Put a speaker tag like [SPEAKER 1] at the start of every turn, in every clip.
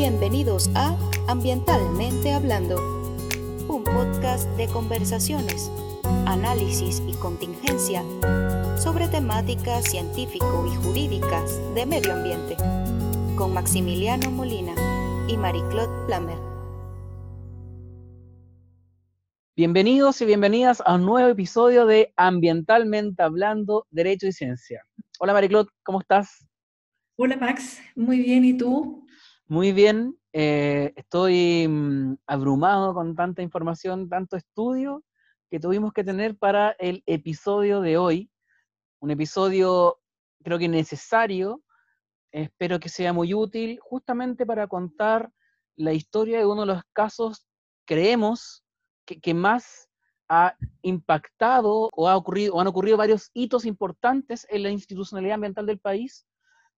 [SPEAKER 1] Bienvenidos a Ambientalmente Hablando, un podcast de conversaciones, análisis y contingencia sobre temáticas científico y jurídicas de medio ambiente, con Maximiliano Molina y Marie-Claude Plamer.
[SPEAKER 2] Bienvenidos y bienvenidas a un nuevo episodio de Ambientalmente Hablando, Derecho y Ciencia. Hola Marie-Claude, ¿cómo estás?
[SPEAKER 3] Hola Max, muy bien, ¿y tú?
[SPEAKER 2] Muy bien, eh, estoy mm, abrumado con tanta información, tanto estudio que tuvimos que tener para el episodio de hoy. Un episodio creo que necesario, espero que sea muy útil, justamente para contar la historia de uno de los casos, creemos, que, más ha impactado o, ha ocurrido, o han ocurrido varios hitos importantes en la institucionalidad ambiental del país,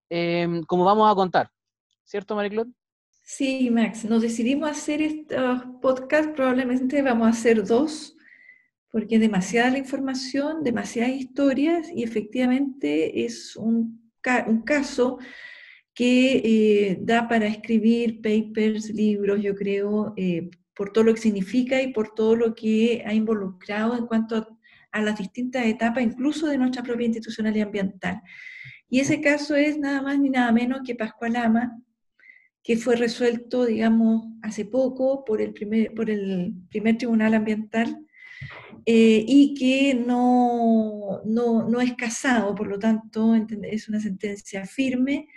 [SPEAKER 2] em, como vamos a contar. ¿Cierto, Mariclot?
[SPEAKER 3] Sí, Max, nos decidimos hacer estos podcasts, probablemente vamos a hacer dos, porque es demasiada la información, demasiadas historias y efectivamente es un, caso que eh, da para escribir papers, libros, yo creo, eh, por todo lo que significa y por todo lo que ha involucrado en cuanto a, a las distintas etapas, incluso de nuestra propia institucionalidad ambiental. Y ese caso es nada más ni nada menos que Pascual Ama, que fue resuelto, digamos, hace poco por el primer, por el primer Tribunal Ambiental eh, y que no, no, no, es casado, por lo tanto es una sentencia firme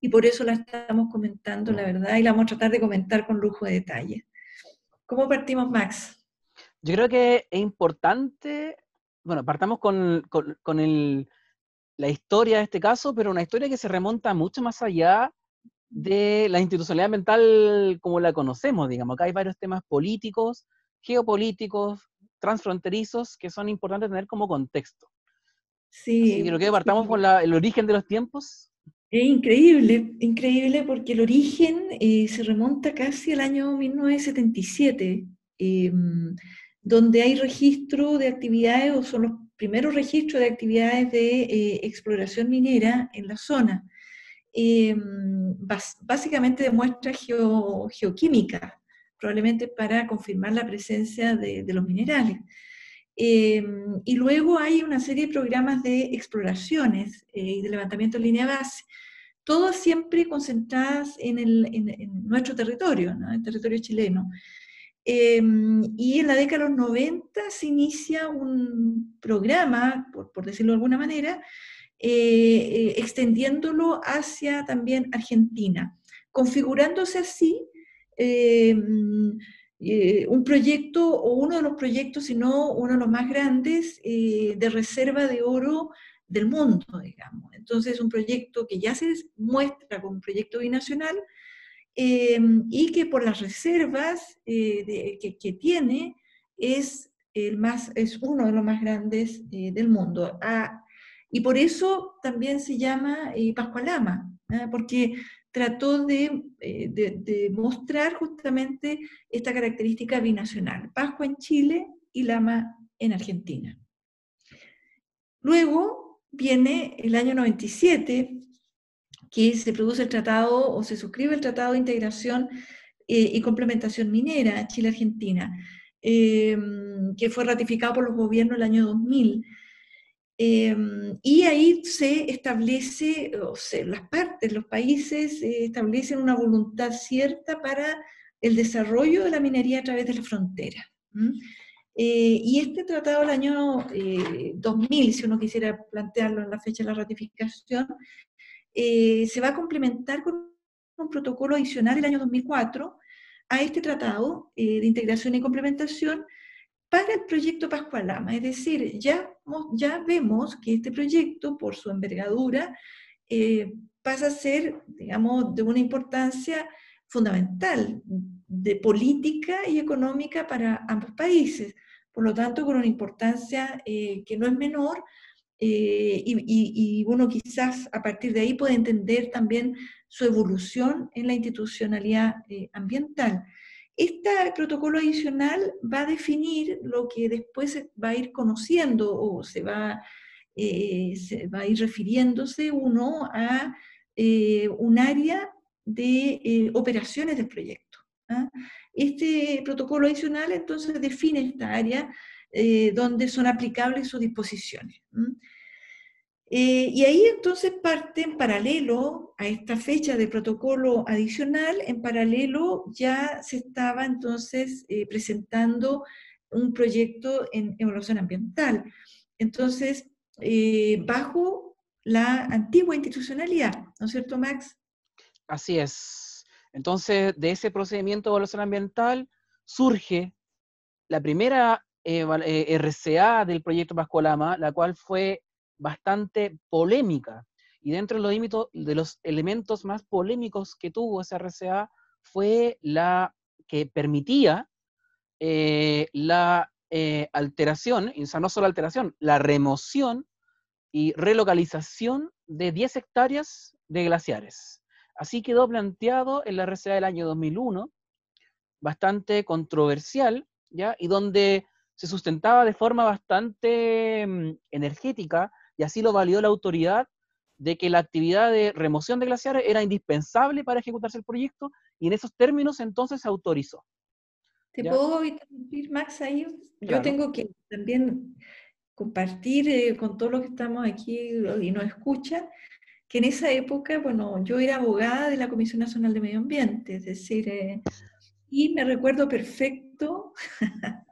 [SPEAKER 3] y por eso la estamos comentando, la verdad, y la vamos a tratar de comentar con lujo de detalle. ¿Cómo partimos, Max?
[SPEAKER 2] Yo creo que es importante, bueno, partamos con, con, con el, la historia de este caso, pero una historia que se remonta mucho más allá de la institucionalidad ambiental como la conocemos, digamos. Acá hay varios temas políticos, geopolíticos, transfronterizos, que son importantes tener como contexto.
[SPEAKER 3] Sí.
[SPEAKER 2] creo que partamos con el origen de los tiempos.
[SPEAKER 3] Es increíble, increíble porque el origen eh, se remonta casi al año 1977, em, donde hay registro de actividades, o son los primeros registros de actividades de eh, exploración minera en la zona. Em, básicamente demuestra geoquímica, probablemente para confirmar la presencia de, los minerales. Em, y luego hay una serie de programas de exploraciones eh, y de levantamiento en línea base, todas siempre concentradas en, nuestro territorio, en el territorio chileno. Em, y en la década de los 90 se inicia un programa, por decirlo de alguna manera, eh, eh, extendiéndolo hacia también Argentina, configurándose así eh, un proyecto o uno de los proyectos, si no uno de los más grandes, de reserva de oro del mundo, digamos. Entonces, un proyecto que ya se muestra como un proyecto binacional y que por las reservas que, tiene es, el más, es uno de los más grandes del mundo. A, y por eso también se llama eh, Pascualama, ¿ah? porque trató eh, de, de, mostrar justamente esta característica binacional, Pascua en Chile y Lama en Argentina. Luego viene el año 97, que se produce el tratado o se suscribe el Tratado de Integración eh, y Complementación Minera Chile-Argentina, que fue ratificado por los gobiernos el año 2000 Em, y ahí se establece, o sea, las partes, los países eh, establecen una voluntad cierta para el desarrollo de la minería a través de la frontera. Eh, y este tratado del año 2000, eh, si uno quisiera plantearlo en la fecha de la ratificación, se va a complementar con un protocolo adicional el año 2004 a este tratado de integración y complementación para el proyecto Pascualama. Es decir, ya, ya vemos que este proyecto, por su envergadura, eh, pasa a ser, digamos, de una importancia fundamental de política y económica para ambos países. Por lo tanto, con una importancia eh, que no es menor, eh, y, y, uno quizás a partir de ahí puede entender también su evolución en la institucionalidad ambiental. Este protocolo adicional va a definir lo que después va a ir conociendo o se va, eh, a ir refiriéndose uno a eh, un área de eh, operaciones del proyecto. ¿ah? Este protocolo adicional entonces define esta área donde son aplicables sus disposiciones. Eh, y ahí entonces parte en paralelo a esta fecha de protocolo adicional, en paralelo ya se estaba entonces presentando un proyecto en evaluación ambiental. Entonces, bajo la antigua institucionalidad, ¿no es cierto, Max?
[SPEAKER 2] Así es. Entonces, de ese procedimiento de evaluación ambiental surge la primera eh, eh, RCA del proyecto Pascualama, la cual fue bastante polémica. Y dentro de los, de los elementos más polémicos que tuvo esa RCA fue la que permitía eh, la alteración, o sea, no solo alteración, la remoción y relocalización de 10 hectáreas de glaciares. Así quedó planteado en la RCA del año 2001, bastante controversial, ¿ya? Y donde se sustentaba de forma bastante mm, energética, y así lo valió la autoridad, de que la actividad de remoción de glaciares era indispensable para ejecutarse el proyecto, y en esos términos entonces se autorizó.
[SPEAKER 3] ¿Te puedo interrumpir, Max, ahí? Yo tengo que también compartir eh, con todos los que estamos aquí y nos escuchan, que en esa época, bueno, yo era abogada de la Comisión Nacional de Medio Ambiente, es decir, eh, y me recuerdo perfecto,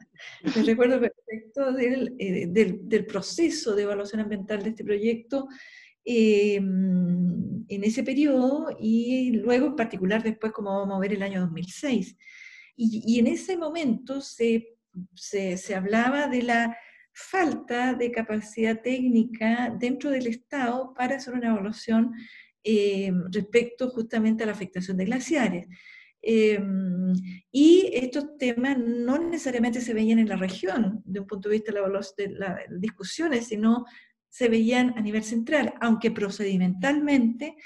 [SPEAKER 3] me recuerdo perfecto eh, del, del, proceso de evaluación ambiental de este proyecto em, en ese periodo y luego en particular después, como vamos a ver, el año 2006. Y, en ese momento se, se, se hablaba de la falta de capacidad técnica dentro del Estado para hacer una evaluación eh, respecto justamente a la afectación de glaciares. Em, y estos temas no necesariamente se veían en la región, de un punto de vista de, las discusiones, sino se veían a nivel central, aunque procedimentalmente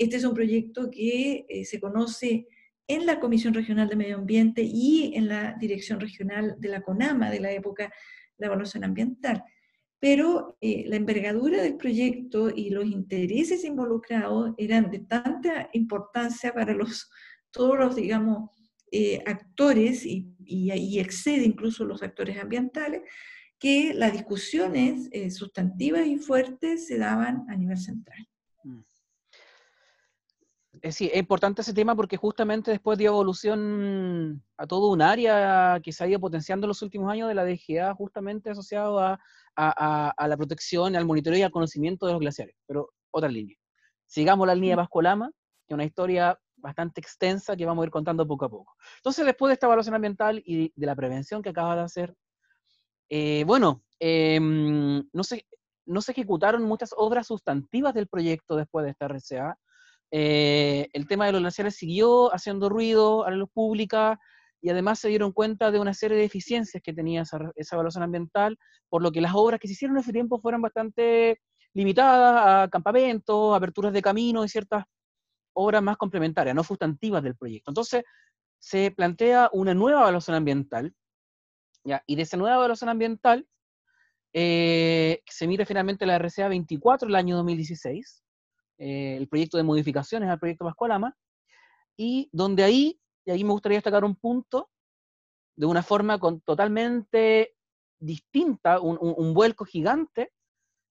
[SPEAKER 3] este es un proyecto que eh, se conoce en la Comisión Regional de Medio Ambiente y en la Dirección Regional de la CONAMA de la época la evaluación ambiental. Pero eh, la envergadura del proyecto y los intereses involucrados eran de tanta importancia para los, todos los, digamos, eh, actores y, y, excede incluso los actores ambientales, que las discusiones eh, sustantivas y fuertes se daban a nivel central. Mm.
[SPEAKER 2] Eh, sí, es importante ese tema porque justamente después dio evolución a todo un área que se ha ido potenciando en los últimos años de la DGA, justamente asociado a, la protección, al monitoreo y al conocimiento de los glaciares. Pero otra línea. Sigamos la línea de Pascolama, que es una historia bastante extensa que vamos a ir contando poco a poco. Entonces, después de esta evaluación ambiental y de la prevención que acaba de hacer, eh, bueno, em, no, se, no se ejecutaron muchas obras sustantivas del proyecto después de esta RCA, eh, el tema de los glaciares siguió haciendo ruido a la luz pública y además se dieron cuenta de una serie de deficiencias que tenía esa, evaluación ambiental, por lo que las obras que se hicieron en ese tiempo fueron bastante limitadas a campamentos, aperturas de caminos y ciertas obras más complementarias, no sustantivas del proyecto. Entonces, se plantea una nueva evaluación ambiental, ¿ya? y de esa nueva evaluación ambiental eh, se mira finalmente la RCA 24 el año 2016, eh, el proyecto de modificaciones al proyecto Pascualama, y donde ahí, y ahí me gustaría destacar un punto, de una forma con, totalmente distinta, un, vuelco gigante,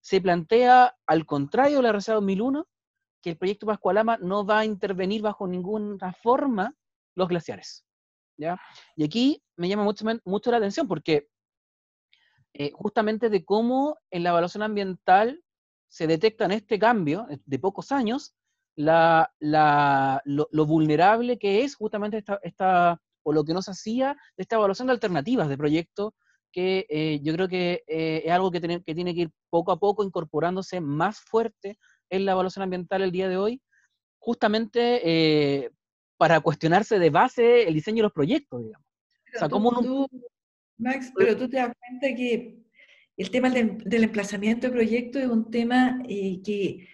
[SPEAKER 2] se plantea, al contrario de la RCA 2001, que el proyecto Pascualama no va a intervenir bajo ninguna forma los glaciares. ¿ya? Y aquí me llama mucho, mucho la atención porque eh, justamente de cómo en la evaluación ambiental se detecta en este cambio de pocos años la, lo, vulnerable que es justamente esta, o lo que nos hacía de esta evaluación de alternativas de proyecto, que eh, yo creo que eh, es algo que tiene, que tiene que ir poco a poco incorporándose más fuerte en la evaluación ambiental el día de hoy, justamente eh, para cuestionarse de base el diseño de los proyectos, digamos.
[SPEAKER 3] Max, pero tú te das cuenta que el tema del, emplazamiento de proyecto es un tema eh, que,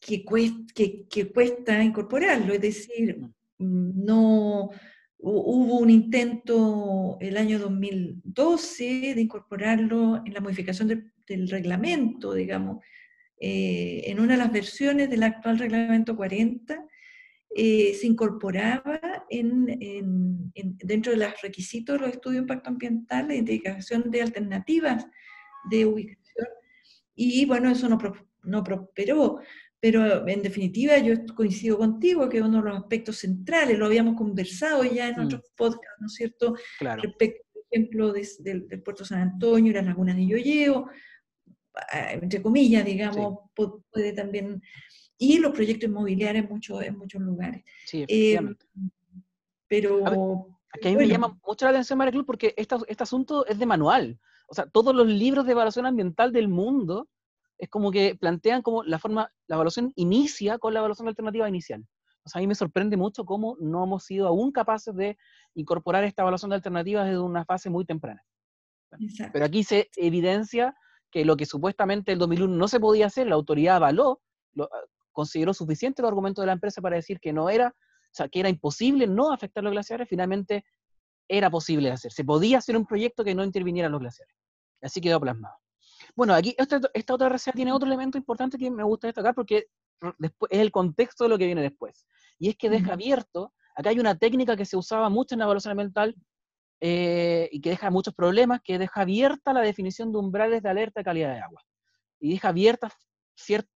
[SPEAKER 3] que, cuesta, incorporarlo, es decir, no hubo un intento el año 2012 de incorporarlo en la modificación del reglamento, digamos, eh, en una de las versiones del actual reglamento 40, eh, se incorporaba en, dentro de los requisitos de los estudios de impacto ambiental la identificación de alternativas de ubicación. Y bueno, eso no, no prosperó, pero en definitiva yo coincido contigo que uno de los aspectos centrales, lo habíamos conversado ya en mm. otros podcasts, ¿no es cierto?
[SPEAKER 2] Claro.
[SPEAKER 3] Respecto, por ejemplo, del puerto San Antonio y las lagunas de Yoyeo, entre comillas, digamos, puede también y los proyectos inmobiliarios en, muchos en muchos lugares.
[SPEAKER 2] Sí, efectivamente.
[SPEAKER 3] Eh, pero...
[SPEAKER 2] aquí a mí me llama mucho la atención, María Cruz, porque este, este asunto es de manual. O sea, todos los libros de evaluación ambiental del mundo es como que plantean como la forma, la evaluación inicia con la evaluación alternativa inicial. O sea, a mí me sorprende mucho cómo no hemos sido aún capaces de incorporar esta evaluación de alternativas desde una fase muy temprana. Pero aquí se evidencia que lo que supuestamente el 2001 no se podía hacer, la autoridad avaló, consideró suficiente el argumento de la empresa para decir que no era, o sea, que era imposible no afectar los glaciares, finalmente era posible hacer. Se podía hacer un proyecto que no interviniera los glaciares. Así quedó plasmado. Bueno, aquí esta, otra reserva tiene otro elemento importante que me gusta destacar porque después, es el contexto de lo que viene después. Y es que deja abierto, acá hay una técnica que se usaba mucho en la evaluación ambiental eh, y que deja muchos problemas, que deja abierta la definición de umbrales de alerta de calidad de agua. Y deja abierta cierta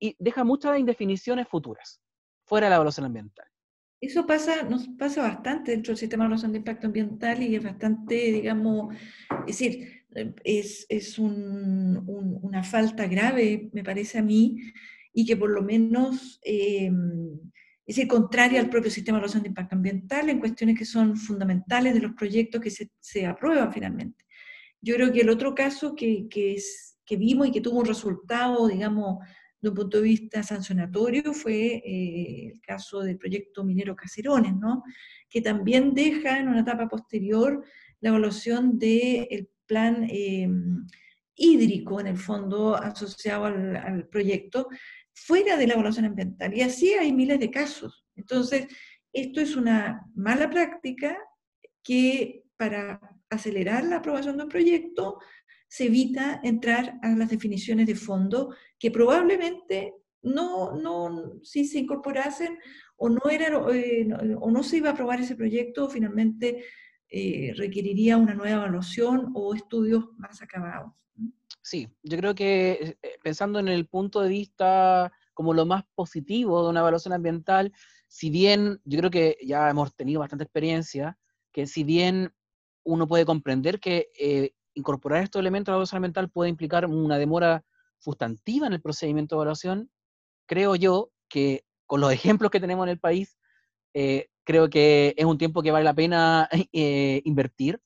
[SPEAKER 2] y deja muchas indefiniciones futuras fuera de la evaluación ambiental.
[SPEAKER 3] Eso pasa, nos pasa bastante dentro del sistema de evaluación de impacto ambiental y es bastante, digamos, es decir, es, es una falta grave, me parece a mí, y que por lo menos eh, es decir, contraria al propio sistema de evaluación de impacto ambiental en cuestiones que son fundamentales de los proyectos que se, se aprueban finalmente. Yo creo que el otro caso que, que, es, que vimos y que tuvo un resultado, digamos, de un punto de vista sancionatorio fue eh, el caso del proyecto minero Caserones, ¿no? que también deja en una etapa posterior la evaluación del plan em, hídrico, en el fondo, asociado al, proyecto, fuera de la evaluación ambiental. Y así hay miles de casos. Entonces, esto es una mala práctica que para acelerar la aprobación de un proyecto se evita entrar a las definiciones de fondo que probablemente no, no, si se incorporasen o no, era, eh, o no se iba a aprobar ese proyecto, finalmente eh, requeriría una nueva evaluación o estudios más acabados.
[SPEAKER 2] Sí, yo creo que eh, pensando en el punto de vista como lo más positivo de una evaluación ambiental, si bien yo creo que ya hemos tenido bastante experiencia, que si bien uno puede comprender que incorporar estos elementos a la evaluación ambiental puede implicar una demora sustantiva en el procedimiento de evaluación, creo yo que con los ejemplos que tenemos en el país, eh, creo que es un tiempo que vale la pena eh, invertir,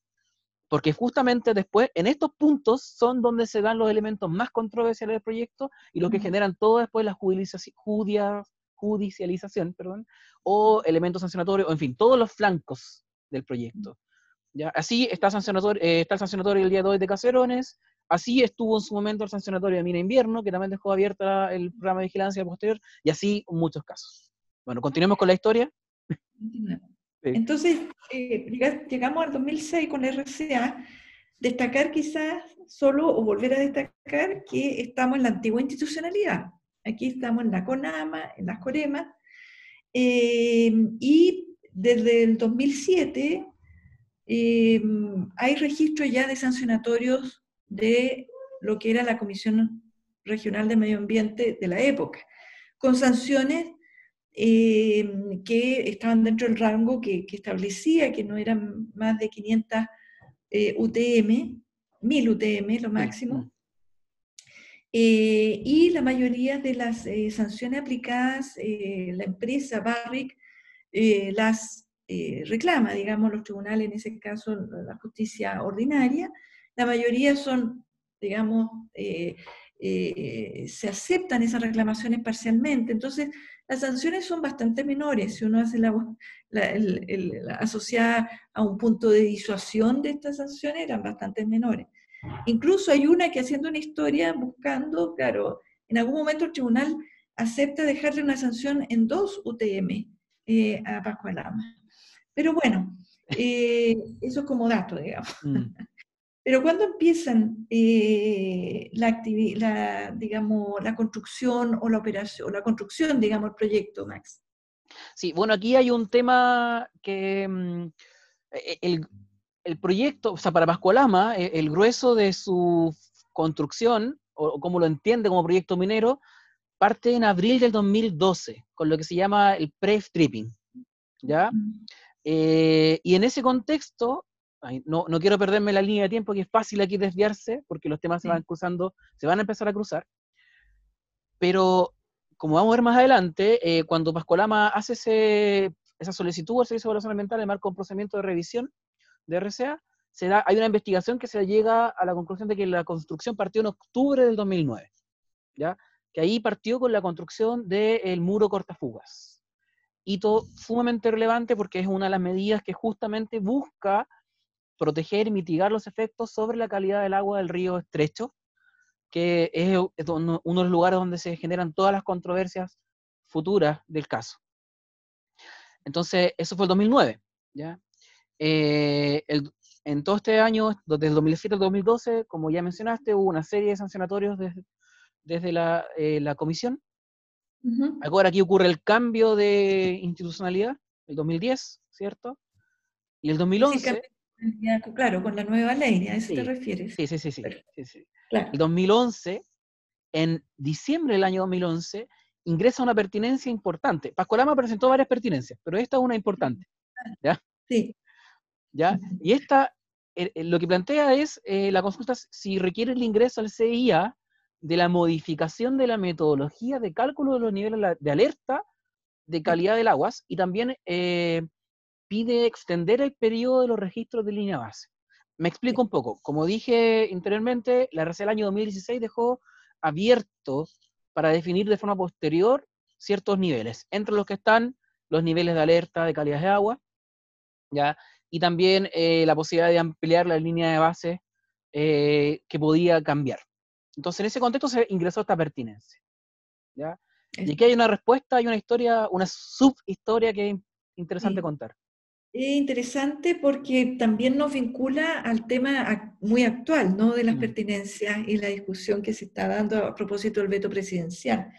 [SPEAKER 2] porque justamente después, en estos puntos son donde se dan los elementos más controversiales del proyecto y lo que generan todo después la judicialización perdón, o elementos sancionatorios, o en fin, todos los flancos del proyecto. Así está, sancionatorio, eh, está el sancionatorio el día de hoy de Caserones, así estuvo en su momento el sancionatorio de Mina Invierno, que también dejó abierta el programa de vigilancia posterior, y así muchos casos. Bueno, continuemos con la historia.
[SPEAKER 3] Entonces, eh, llegamos al 2006 con la RCA, destacar quizás solo, o volver a destacar, que estamos en la antigua institucionalidad. Aquí estamos en la CONAMA, en las COREMA, eh, y desde el 2007 Em, hay registro ya de sancionatorios de lo que era la Comisión Regional de Medio Ambiente de la época, con sanciones em, que estaban dentro del rango que, establecía que no eran más de 500 UTM, 1000 UTM lo máximo. Eh, y la mayoría de las eh, sanciones aplicadas, eh, la empresa Barrick las eh, reclama, digamos, los tribunales, en ese caso la justicia ordinaria, la mayoría son, digamos, eh, eh, se aceptan esas reclamaciones parcialmente. Entonces, las sanciones son bastante menores. Si uno hace la, asociada a un punto de disuasión de estas sanciones, eran bastante menores. Incluso hay una que haciendo una historia buscando, claro, en algún momento el tribunal acepta dejarle una sanción en dos UTM a Pascual Lama. Pero bueno, eh, eso es como dato, digamos. Mm. Pero cuando empiezan eh, la, la, digamos, la construcción o la operación, o la construcción, digamos, el proyecto, Max?
[SPEAKER 2] Sí, bueno, aquí hay un tema que mm, e, e, el, proyecto, o sea, para Pascualama, e, el, grueso de su construcción, o, como lo entiende como proyecto minero, parte en abril del 2012, con lo que se llama el pre-stripping. ¿Ya? Eh, y en ese contexto, no, no, quiero perderme la línea de tiempo, que es fácil aquí desviarse, porque los temas se van cruzando, se van a empezar a cruzar. Pero, como vamos a ver más adelante, eh, cuando Pascualama hace ese, esa solicitud al Servicio de Evaluación Ambiental en marco de un procedimiento de revisión de RCA, se da, hay una investigación que se llega a la conclusión de que la construcción partió en octubre del 2009, ¿ya? que ahí partió con la construcción del muro cortafugas. Hito sumamente relevante porque es una de las medidas que justamente busca proteger y mitigar los efectos sobre la calidad del agua del río estrecho, que es uno de los lugares donde se generan todas las controversias futuras del caso. Entonces, eso fue el 2009, ¿ya? Eh, en todo este año, desde el 2007 al 2012, como ya mencionaste, hubo una serie de sancionatorios desde, desde la, eh, la, comisión. Ahora aquí ocurre el cambio de institucionalidad, el 2010, ¿cierto? Y el 2011...
[SPEAKER 3] claro, con la nueva ley, ¿a eso te refieres?
[SPEAKER 2] Sí, sí, sí. sí, sí, El 2011, en diciembre del año 2011, ingresa una pertinencia importante. Pascualama presentó varias pertinencias, pero esta es una importante. ¿ya?
[SPEAKER 3] Sí.
[SPEAKER 2] ¿ya? Y esta, eh, eh, lo que plantea es eh, la consulta si requiere el ingreso al CIA de la modificación de la metodología de cálculo de los niveles de alerta de calidad del agua y también pide extender el periodo de los registros de línea base. Me explico un poco. Como dije anteriormente, la RC del año 2016 dejó abierto para definir de forma posterior ciertos niveles, entre los que están los niveles de alerta de calidad de agua, ¿ya? y también eh, la posibilidad de ampliar la línea de base eh, que podía cambiar. Entonces, en ese contexto se ingresó esta pertinencia. ¿ya? Y aquí hay una respuesta, hay una historia, una subhistoria que es interesante contar.
[SPEAKER 3] Es interesante porque también nos vincula al tema muy actual, ¿no? De las mm. pertinencias y la discusión que se está dando a propósito del veto presidencial.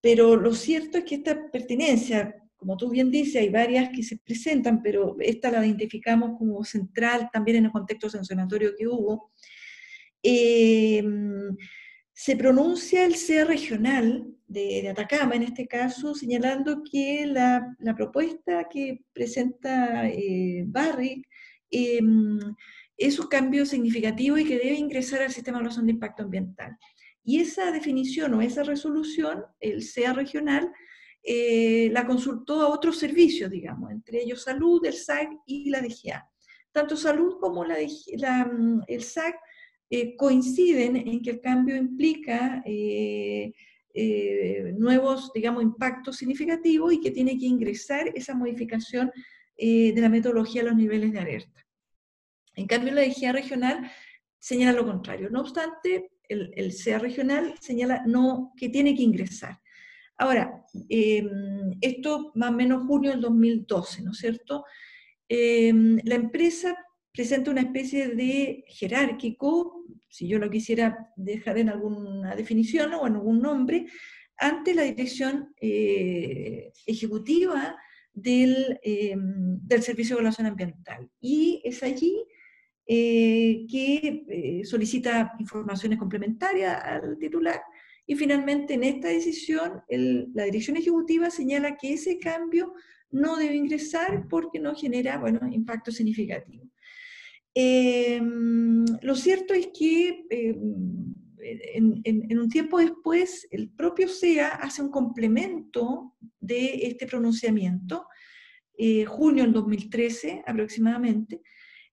[SPEAKER 3] Pero lo cierto es que esta pertinencia, como tú bien dices, hay varias que se presentan, pero esta la identificamos como central también en el contexto sancionatorio que hubo. Eh, se pronuncia el CEA regional de, Atacama, en este caso, señalando que la, propuesta que presenta eh, Barrick eh, es un cambio significativo y que debe ingresar al sistema de evaluación de impacto ambiental. Y esa definición o esa resolución, el CEA regional, eh, la consultó a otros servicios, digamos, entre ellos salud, el SAC y la DGA. Tanto salud como la, mm, el SAC eh, coinciden en que el cambio implica eh, nuevos, digamos, impactos significativos y que tiene que ingresar esa modificación de la metodología a los niveles de alerta. En cambio, la DGA regional señala lo contrario. No obstante, el, el CEA regional señala no, que tiene que ingresar. Ahora, esto más o menos junio del 2012, ¿no es cierto? La empresa presenta una especie de jerárquico, si yo lo quisiera dejar en alguna definición o en algún nombre, ante la dirección eh, ejecutiva del, em, del, Servicio de Evaluación Ambiental. Y es allí eh, que eh, solicita informaciones complementarias al titular y finalmente, en esta decisión, la dirección ejecutiva señala que ese cambio no debe ingresar porque no genera bueno, impacto significativo. Em, lo cierto es que em, en, un tiempo después, el propio SEA hace un complemento de este pronunciamiento, eh, junio del 2013 aproximadamente,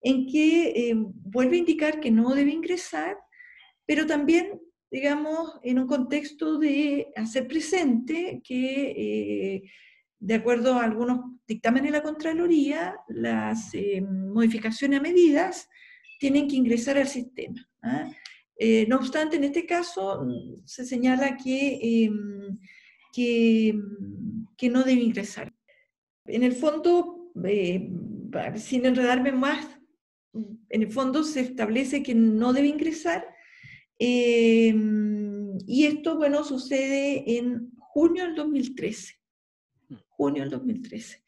[SPEAKER 3] en que em, vuelve a indicar que no debe ingresar, pero también digamos, en un contexto de hacer presente que, eh, de acuerdo a algunos dictámenes de la Contraloría, las eh, modificaciones a medidas tienen que ingresar al sistema. ¿ah? Eh, no obstante, en este caso mm, se señala que, que, que, no debe ingresar. En el fondo, sin enredarme más, en el fondo se establece que no debe ingresar Em, y esto, bueno, sucede en junio del 2013. Junio del 2013.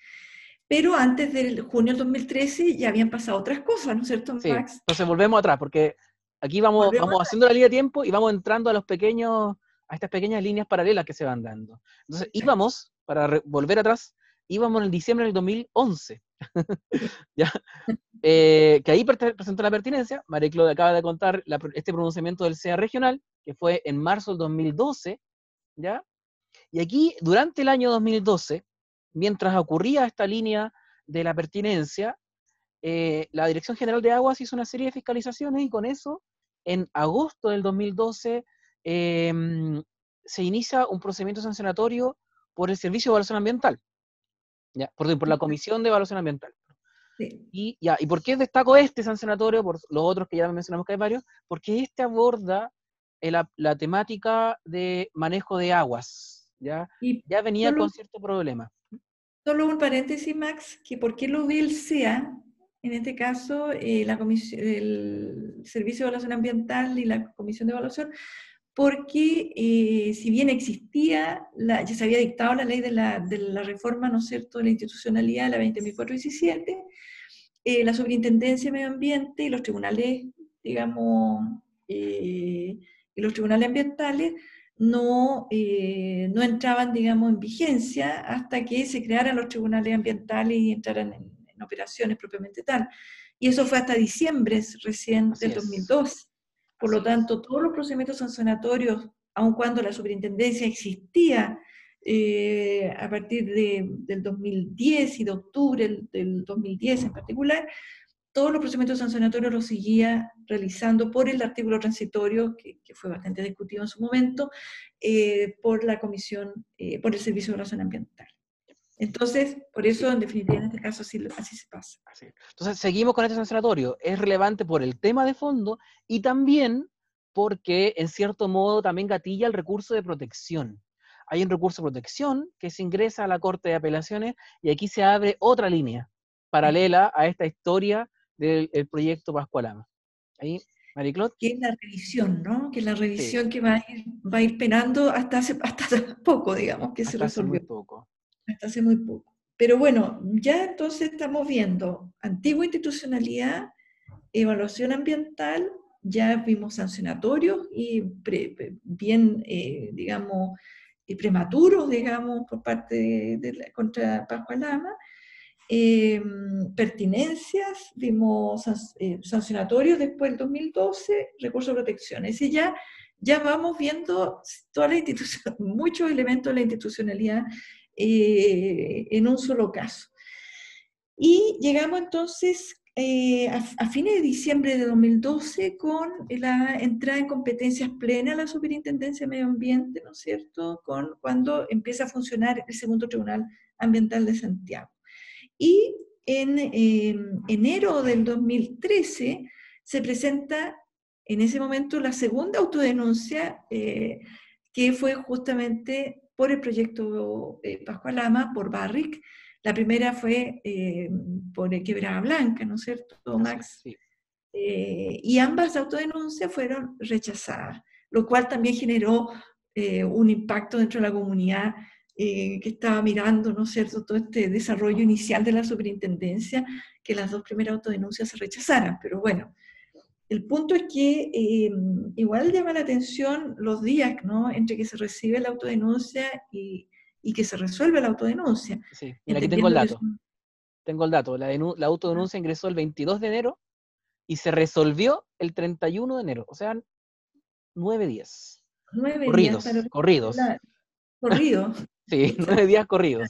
[SPEAKER 3] Pero antes del junio del 2013 ya habían pasado otras cosas, ¿no es cierto, Max?
[SPEAKER 2] Sí. Entonces volvemos atrás, porque aquí vamos, vamos haciendo la línea de tiempo y vamos entrando a los pequeños, a estas pequeñas líneas paralelas que se van dando. Entonces íbamos, para volver atrás, íbamos en diciembre del 2011. ¿Ya? Eh, que ahí presentó la pertinencia. María Claudia acaba de contar este pronunciamiento del CEA regional, que fue en marzo del 2012. ¿ya? Y aquí, durante el año 2012, mientras ocurría esta línea de la pertinencia, eh, la Dirección General de Aguas hizo una serie de fiscalizaciones y con eso, en agosto del 2012, em, se inicia un procedimiento sancionatorio por el Servicio de Evaluación Ambiental, ¿ya? Por, por la Comisión de Evaluación Ambiental. Y, ya, ¿Y por qué destaco este sancionatorio, por los otros que ya mencionamos que hay varios? Porque este aborda la, la temática de manejo de aguas, ¿ya? ya venía con cierto problema.
[SPEAKER 3] Solo un paréntesis, Max, que por qué lo ve el CEA, en este caso eh, la comisión, el Servicio de Evaluación Ambiental y la Comisión de Evaluación, porque eh, si bien existía, la, ya se había dictado la ley de la, de la reforma, ¿no es cierto?, de la institucionalidad, la 20.417, eh, la Superintendencia de Medio Ambiente y los tribunales, digamos, eh, y los tribunales ambientales no, eh, no entraban, digamos, en vigencia hasta que se crearan los tribunales ambientales y entraran en, operaciones propiamente tal. Y eso fue hasta diciembre recién del 2002. Por lo tanto, todos los procedimientos sancionatorios, aun cuando la superintendencia existía eh, a partir de, del 2010 y de octubre del 2010 en particular, todos los procedimientos sancionatorios los seguía realizando por el artículo transitorio, que, fue bastante discutido en su momento, eh, por la Comisión, eh, por el Servicio de Evaluación Ambiental. Entonces, por eso, en definitiva, en este caso así, así se pasa.
[SPEAKER 2] Entonces, seguimos con este sancionatorio. Es relevante por el tema de fondo y también porque, en cierto modo, también gatilla el recurso de protección. Hay un recurso de protección que se ingresa a la Corte de Apelaciones y aquí se abre otra línea paralela a esta historia del proyecto Pascualama. Ahí, Mariclot.
[SPEAKER 3] Que es la revisión, ¿no? Que es la revisión que va a, ir, va a ir penando hasta hace, hasta poco, digamos, que se resolvió.
[SPEAKER 2] Hace muy poco.
[SPEAKER 3] Hasta hace muy poco. Pero bueno, ya entonces estamos viendo antigua institucionalidad, evaluación ambiental, ya vimos sancionatorios y bien, eh, digamos, y prematuros, digamos, por parte de, de la, contra Pascualama, eh, pertinencias, vimos eh, sancionatorios después del 2012, recursos de protección. Es decir, ya, ya vamos viendo toda la muchos elementos de la institucionalidad eh, en un solo caso. Y llegamos entonces a, fines de diciembre de 2012 con la entrada en competencias plenas a la Superintendencia de Medio Ambiente, ¿no es cierto?, con, cuando empieza a funcionar el segundo Tribunal Ambiental de Santiago. Y en em, enero del 2013 se presenta en ese momento la segunda autodenuncia, eh, que fue justamente por el proyecto eh, Pascualama, por Barrick. La primera fue eh, por Quebrada Blanca, ¿no es cierto, Max? y ambas autodenuncias fueron rechazadas, lo cual también generó un impacto dentro de la comunidad eh, que estaba mirando, ¿no es cierto?, todo este desarrollo inicial de la superintendencia, que las dos primeras autodenuncias se rechazaran. Pero bueno, el punto es que eh, igual llama la atención los días, ¿no?, entre que se recibe la autodenuncia y, y que se resuelve la autodenuncia.
[SPEAKER 2] Sí, aquí tengo el dato. Tengo el dato. La, la autodenuncia ingresó el 22 de enero y se resolvió el 31 de enero. O sea, nueve días.
[SPEAKER 3] Nueve
[SPEAKER 2] corridos,
[SPEAKER 3] días.
[SPEAKER 2] corridos.
[SPEAKER 3] Corridos.
[SPEAKER 2] Sí, nueve días corridos.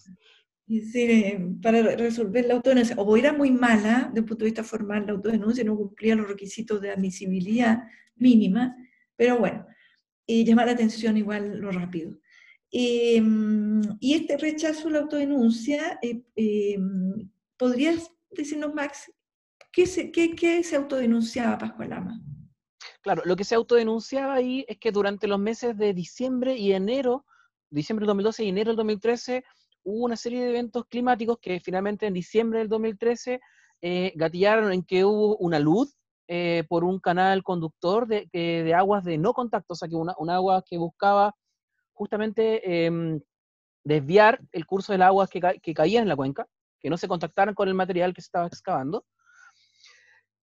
[SPEAKER 3] Sí, para resolver la autodenuncia. O era muy mala, desde un punto de vista formal, la autodenuncia no cumplía los requisitos de admisibilidad mínima, pero bueno, eh, llama la atención igual lo rápido. Y este rechazo a la autodenuncia, eh, em, ¿podrías decirnos, Max, qué se, qué, qué se autodenunciaba Pascualama?
[SPEAKER 2] Claro, lo que se autodenunciaba ahí es que durante los meses de diciembre y enero diciembre del 2012 y enero del 2013 hubo una serie de eventos climáticos que finalmente en diciembre del 2013 eh, gatillaron en que hubo una luz eh, por un canal conductor de, de, aguas de no contacto, o sea, que una, un agua que buscaba justamente em, desviar el curso del agua que, que caía en la cuenca, que no se contactaran con el material que se estaba excavando.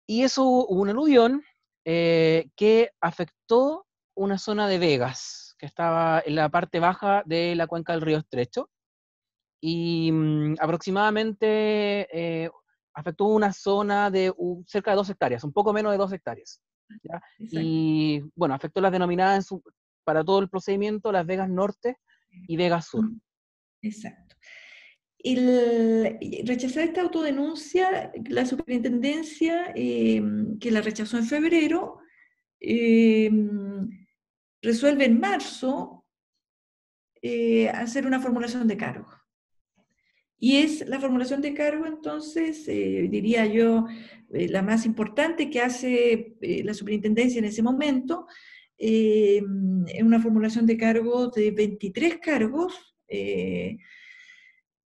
[SPEAKER 2] Y eso hubo un aluvión eh, que afectó una zona de vegas, que estaba en la parte baja de la cuenca del río Estrecho, y mm, aproximadamente eh, afectó una zona de cerca de dos hectáreas, un poco menos de dos hectáreas. Y bueno, afectó las denominadas para todo el procedimiento, Las Vegas Norte y Vegas Sur.
[SPEAKER 3] Exacto. El, rechazar esta autodenuncia, la superintendencia, em, que la rechazó en febrero, em, resuelve en marzo eh, hacer una formulación de cargo. Y es la formulación de cargo, entonces, eh, diría yo, eh, la más importante que hace la superintendencia en ese momento, es una formulación de cargo de 23 cargos,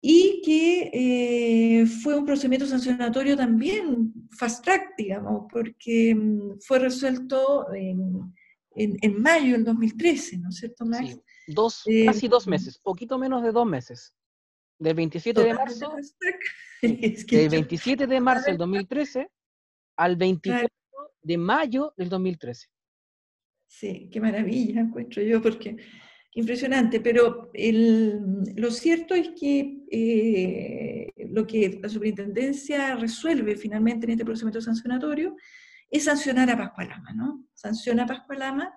[SPEAKER 3] y que fue un procedimiento sancionatorio también fast track, digamos, porque mm, fue resuelto en, mayo del 2013, ¿no es cierto, Max?
[SPEAKER 2] Sí, dos, eh, casi dos meses, poquito menos de dos meses. Del 27 de marzo, del 27 de marzo del 2013 al 24 de mayo del 2013.
[SPEAKER 3] Sí, qué maravilla encuentro yo, porque impresionante, pero lo cierto es que eh, lo que la superintendencia resuelve finalmente en este procedimiento sancionatorio es sancionar a Pascualama, ¿no? Sanciona a Pascualama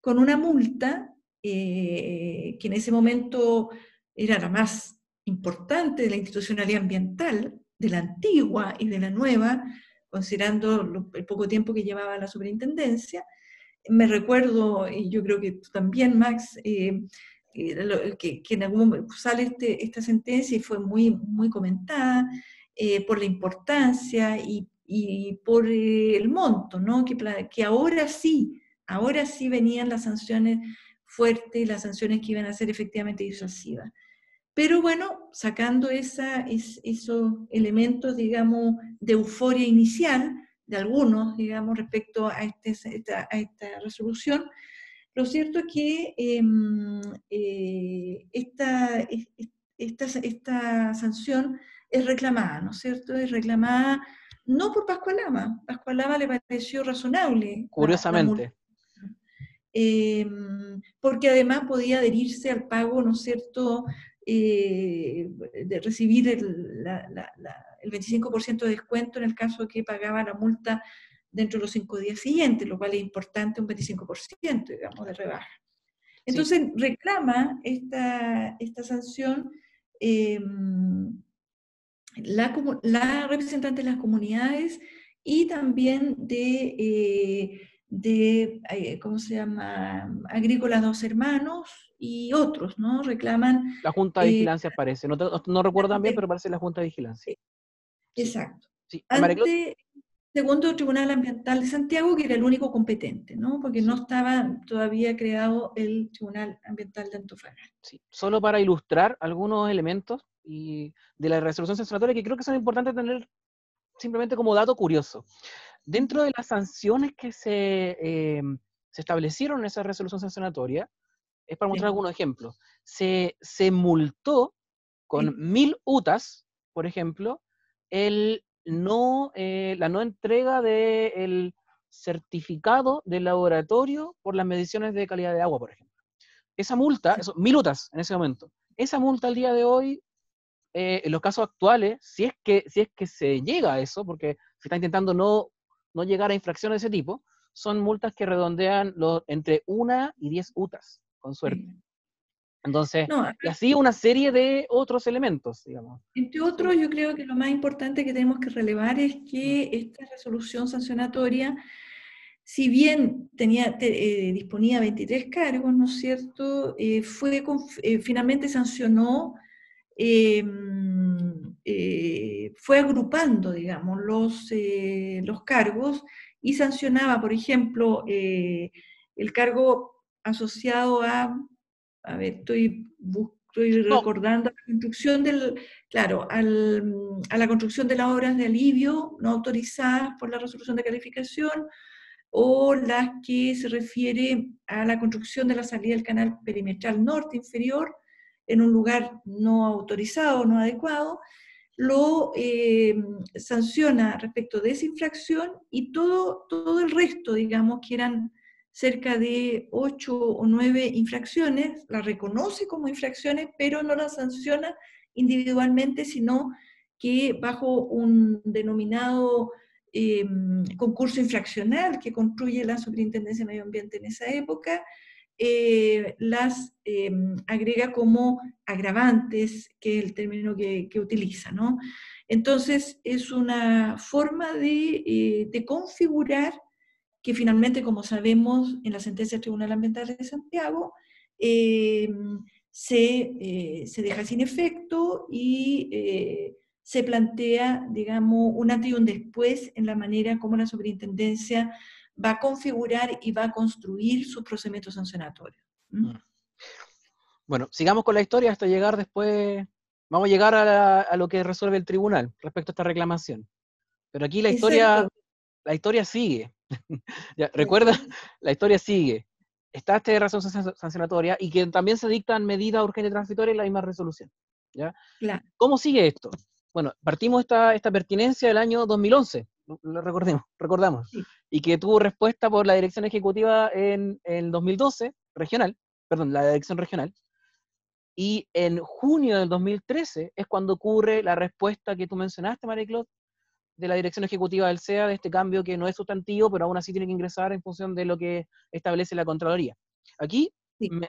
[SPEAKER 3] con una multa eh, que en ese momento era la más importante de la institucionalidad ambiental, de la antigua y de la nueva, considerando el poco tiempo que llevaba la superintendencia, me recuerdo, y yo creo que también, Max, eh, que, en algún momento sale este, esta sentencia y fue muy, muy comentada eh, por la importancia y, por eh, el monto, ¿no? Que, que ahora sí, ahora sí venían las sanciones fuertes, las sanciones que iban a ser efectivamente disuasivas. Pero bueno, sacando esa, esos elementos, digamos, de euforia inicial, de algunos, digamos, respecto a, este, esta, resolución. Lo cierto es que em, eh, esta, esta, sanción es reclamada, ¿no es cierto? Es reclamada no por Pascualama, Pascualama le pareció razonable.
[SPEAKER 2] Curiosamente.
[SPEAKER 3] Em, porque además podía adherirse al pago, ¿no es cierto?, eh, de recibir el, el 25% de descuento en el caso que pagaba la multa dentro de los cinco días siguientes, lo cual es importante, un 25%, digamos, de rebaja. Entonces reclama esta, esta sanción em, la, la, representante de las comunidades y también de, eh, de eh, ¿cómo se llama?, Agrícolas Dos Hermanos y otros, ¿no? Reclaman...
[SPEAKER 2] La Junta de eh, Vigilancia parece, no, no, recuerdo bien, pero parece la Junta de Vigilancia.
[SPEAKER 3] Exacto. Ante segundo Tribunal Ambiental de Santiago, que era el único competente, ¿no? Porque no estaba todavía creado el Tribunal Ambiental de Antofagasta.
[SPEAKER 2] Sí. Solo para ilustrar algunos elementos y de la resolución sancionatoria que creo que son importantes tener simplemente como dato curioso. Dentro de las sanciones que se, em, se establecieron en esa resolución sancionatoria, es para mostrar algunos ejemplos, se, se multó con mil UTAS, por ejemplo, el no, eh, la no entrega del certificado del laboratorio por las mediciones de calidad de agua, por ejemplo. Esa multa, eso, minutas en ese momento, esa multa al día de hoy, eh, en los casos actuales, si es, que, si es que se llega a eso, porque se está intentando no, no llegar a infracciones de ese tipo, son multas que redondean entre una y diez UTAS, con suerte. Entonces, y así una serie de otros elementos, digamos.
[SPEAKER 3] Entre otros, yo creo que lo más importante que tenemos que relevar es que mm. esta resolución sancionatoria, si bien tenía, eh, disponía 23 cargos, ¿no es cierto?, eh, fue, eh, finalmente sancionó, em, fue agrupando, digamos, los, los cargos y sancionaba, por ejemplo, el cargo asociado a a ver, estoy, estoy recordando la construcción del, claro, al, a la construcción de las obras de alivio no autorizadas por la resolución de calificación o las que se refiere a la construcción de la salida del canal perimetral norte inferior en un lugar no autorizado, no adecuado, lo eh, sanciona respecto de esa infracción y todo, todo el resto, digamos, que eran cerca de ocho o nueve infracciones, las reconoce como infracciones, pero no las sanciona individualmente, sino que bajo un denominado eh, concurso infraccional que construye la Superintendencia de Medio Ambiente en esa época, eh, las eh, agrega como agravantes, que es el término que, utiliza, ¿no? Entonces, es una forma de, de, configurar que finalmente, como sabemos en la sentencia del Tribunal Ambiental de Santiago, se, se, deja sin efecto y se plantea, digamos, un antes y un después en la manera como la superintendencia va a configurar y va a construir sus procedimientos sancionatorios. Mm.
[SPEAKER 2] Bueno, sigamos con la historia hasta llegar después, vamos a llegar a, lo que resuelve el tribunal respecto a esta reclamación. Pero aquí la historia, la historia sigue. Recuerda, la historia sigue. Está esta razón sancionatoria y que también se dictan medidas urgentes transitorias en la misma resolución. ¿ya? ¿Cómo sigue esto? Bueno, partimos esta, esta pertinencia del año 2011, lo recordemos, recordamos, y que tuvo respuesta por la Dirección Ejecutiva en el 2012, regional, perdón, la Dirección Regional, y en junio del 2013 es cuando ocurre la respuesta que tú mencionaste, María Claude, de la Dirección Ejecutiva del SEA, de este cambio que no es sustantivo, pero aún así tiene que ingresar en función de lo que establece la Contraloría. Aquí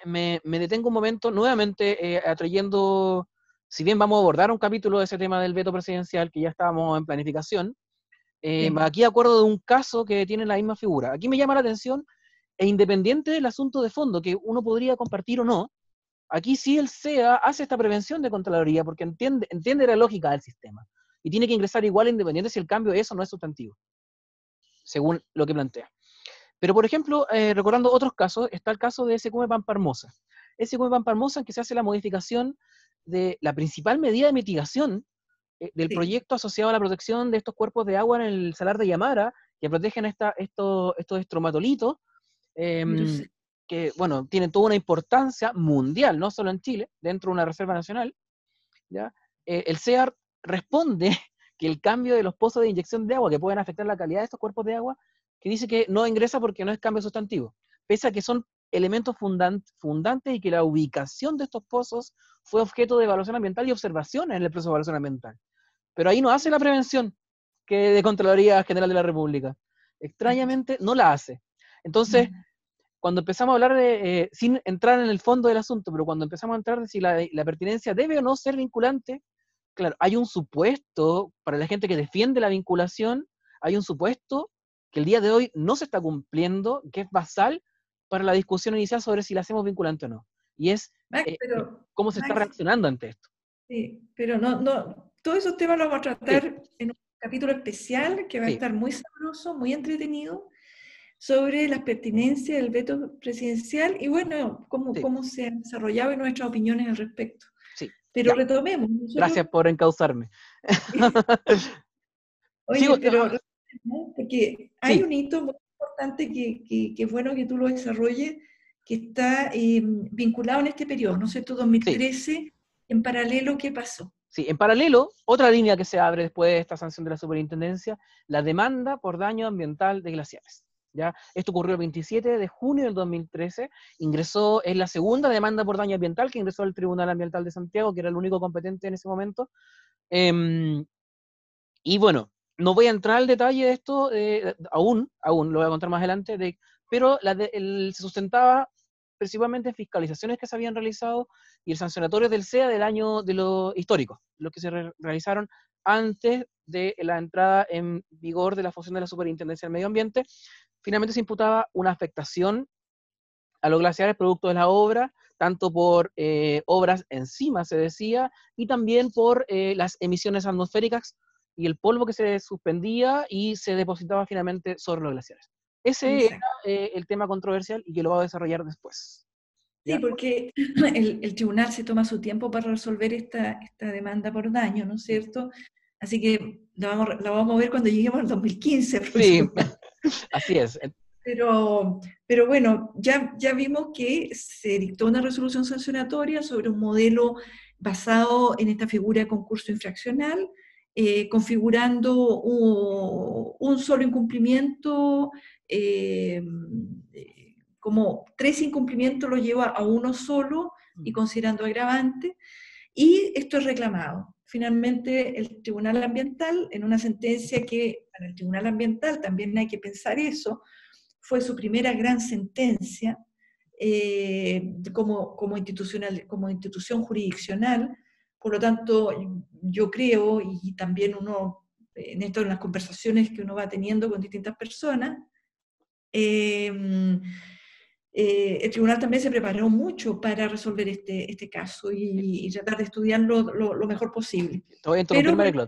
[SPEAKER 2] me, detengo un momento, nuevamente eh, atrayendo si bien vamos a abordar un capítulo de ese tema del veto presidencial, que ya estábamos en planificación, eh, aquí acuerdo de un caso que tiene la misma figura. Aquí me llama la atención, e independiente del asunto de fondo, que uno podría compartir o no, aquí sí el SEA hace esta prevención de Contraloría porque entiende, entiende la lógica del sistema y tiene que ingresar igual independiente si el cambio es o no es sustantivo, según lo que plantea. Pero, por ejemplo, eh, recordando otros casos, está el caso de SQM Pamparmosa. SQM Pamparmosa en que se hace la modificación de la principal medida de mitigación eh, del proyecto asociado a la protección de estos cuerpos de agua en el salar de Yamara, que protegen esta, estos, estos estromatolitos, em, que, bueno, tienen toda una importancia mundial, no solo en Chile, dentro de una reserva nacional. ¿ya? Eh, el CEAR responde que el cambio de los pozos de inyección de agua que pueden afectar la calidad de estos cuerpos de agua, que dice que no ingresa porque no es cambio sustantivo, pese a que son elementos fundantes y que la ubicación de estos pozos fue objeto de evaluación ambiental y observaciones en el proceso de evaluación ambiental. Pero ahí no hace la prevención que de Contraloría General de la República. Extrañamente no la hace. Entonces, cuando empezamos a hablar de, eh, sin entrar en el fondo del asunto, pero cuando empezamos a entrar de si la, la pertinencia debe o no ser vinculante, claro, hay un supuesto, para la gente que defiende la vinculación, hay un supuesto que el día de hoy no se está cumpliendo, que es basal para la discusión inicial sobre si la hacemos vinculante o no. Y es eh, cómo se está reaccionando ante esto.
[SPEAKER 3] Sí, pero no, no, todos esos temas los vamos a tratar en un capítulo especial que va a estar muy sabroso, muy entretenido, sobre las pertinencias del veto presidencial y bueno, cómo, cómo se han desarrollado y nuestras opiniones al respecto. Sí. Pero retomemos.
[SPEAKER 2] Gracias por encauzarme.
[SPEAKER 3] Oye, pero porque hay un hito importante que, es bueno que tú lo desarrolles, que está em, vinculado en este periodo, ¿no es cierto? 2013, en paralelo, ¿qué pasó?
[SPEAKER 2] Sí, en paralelo, otra línea que se abre después de esta sanción de la superintendencia, la demanda por daño ambiental de glaciares. ¿ya? Esto ocurrió el 27 de junio del 2013, ingresó, es la segunda demanda por daño ambiental que ingresó al Tribunal Ambiental de Santiago, que era el único competente en ese momento. Em, y bueno, no voy a entrar al detalle de esto eh, aún, aún lo voy a contar más adelante, de, pero la se sustentaba principalmente en fiscalizaciones que se habían realizado y el sancionatorio del SEA del año de lo histórico, lo que se realizaron antes de la entrada en vigor de la función de la Superintendencia del Medio Ambiente. Finalmente se imputaba una afectación a los glaciares producto de la obra, tanto por eh, obras encima, se decía, y también por eh, las emisiones atmosféricas y el polvo que se suspendía y se depositaba finalmente sobre los glaciares. Ese era eh, el tema controversial y que lo va a desarrollar después.
[SPEAKER 3] Sí, porque el, tribunal se toma su tiempo para resolver esta, esta demanda por daño, ¿no es cierto? Así que la vamos, la vamos a ver cuando lleguemos al 2015.
[SPEAKER 2] Sí, así es.
[SPEAKER 3] Pero, pero bueno, ya, ya vimos que se dictó una resolución sancionatoria sobre un modelo basado en esta figura de concurso infraccional, eh, configurando un, solo incumplimiento, eh, como tres incumplimientos lo lleva a uno solo y mm. considerando agravante, y esto es reclamado. Finalmente, el Tribunal Ambiental, en una sentencia que para el Tribunal Ambiental también hay que pensar eso, fue su primera gran sentencia eh, como, como, institucional, como institución jurisdiccional. Por lo tanto, yo creo, y también uno, en esto, en las conversaciones que uno va teniendo con distintas personas, eh, eh, el tribunal también se preparó mucho para resolver este, este caso y, tratar de estudiarlo lo, mejor posible.
[SPEAKER 2] Te voy a interrumpir,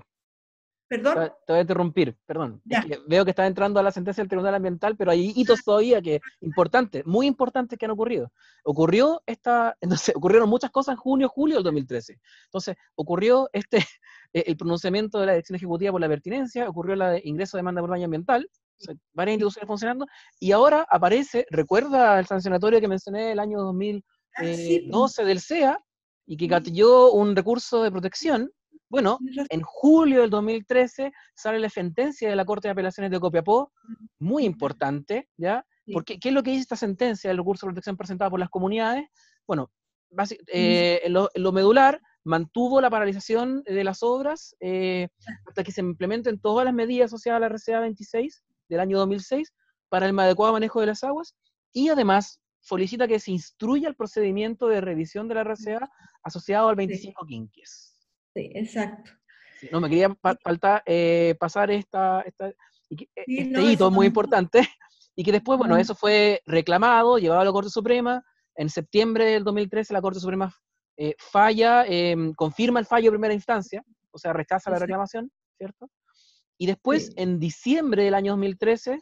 [SPEAKER 3] ¿Perdón?
[SPEAKER 2] Te voy a interrumpir, perdón. veo que está entrando a la sentencia del Tribunal Ambiental, pero hay hitos todavía que importantes, muy importantes que han ocurrido. Ocurrió esta, entonces, ocurrieron muchas cosas en junio, julio del 2013. Entonces, ocurrió este, el pronunciamiento de la Dirección Ejecutiva por la pertinencia, ocurrió el ingreso de demanda por daño ambiental, varias instituciones funcionando, y ahora aparece, recuerda el sancionatorio que mencioné el año 2012 ah, eh, del CEA, y que gatilló un recurso de protección. Bueno, en julio del 2013 sale la sentencia de la Corte de Apelaciones de Copiapó, muy importante, ¿ya? Porque, ¿qué es lo que dice esta sentencia del recurso de protección presentado por las comunidades? Bueno, eh, lo, medular mantuvo la paralización de las obras eh, hasta que se implementen todas las medidas asociadas a la RCA 26 del año 2006 para el adecuado manejo de las aguas y además solicita que se instruya el procedimiento de revisión de la RCA asociado al 25 quinquies.
[SPEAKER 3] Sí, exacto.
[SPEAKER 2] no, me quería faltar eh, pasar esta, esta este hito muy importante y que después, bueno, eso fue reclamado, llevado a la Corte Suprema. En septiembre del 2013 la Corte Suprema eh, falla, em, confirma el fallo de primera instancia, o sea, rechaza la reclamación, ¿cierto? Y después, en diciembre del año 2013,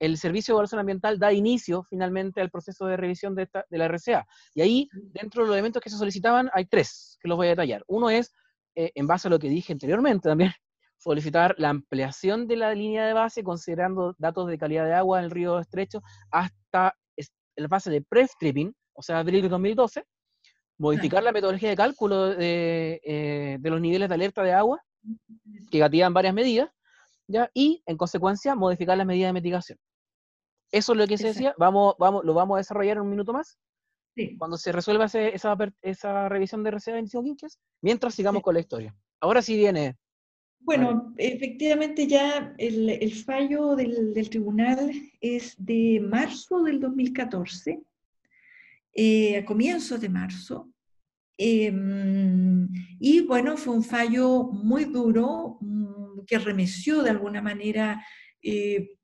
[SPEAKER 2] el Servicio de Evaluación Ambiental da inicio finalmente al proceso de revisión de, la RCA. Y ahí, dentro de los elementos que se solicitaban, hay tres que los voy a detallar. Uno es, eh, en base a lo que dije anteriormente también, solicitar la ampliación de la línea de base considerando datos de calidad de agua en el río estrecho hasta la fase de pre-stripping, o sea, abril de 2012, modificar la metodología de cálculo de, eh, de, los niveles de alerta de agua, que gatillan varias medidas, y en consecuencia modificar las medidas de mitigación. Eso es lo que se decía, vamos, vamos, lo vamos a desarrollar en un minuto más. Cuando se resuelva esa, esa, revisión de RCA 25 quinques, mientras sigamos con la historia. Ahora sí viene.
[SPEAKER 3] Bueno, efectivamente ya el, fallo del, tribunal es de marzo del 2014, eh, a comienzos de marzo, em, y bueno, fue un fallo muy duro, que remeció de alguna manera eh,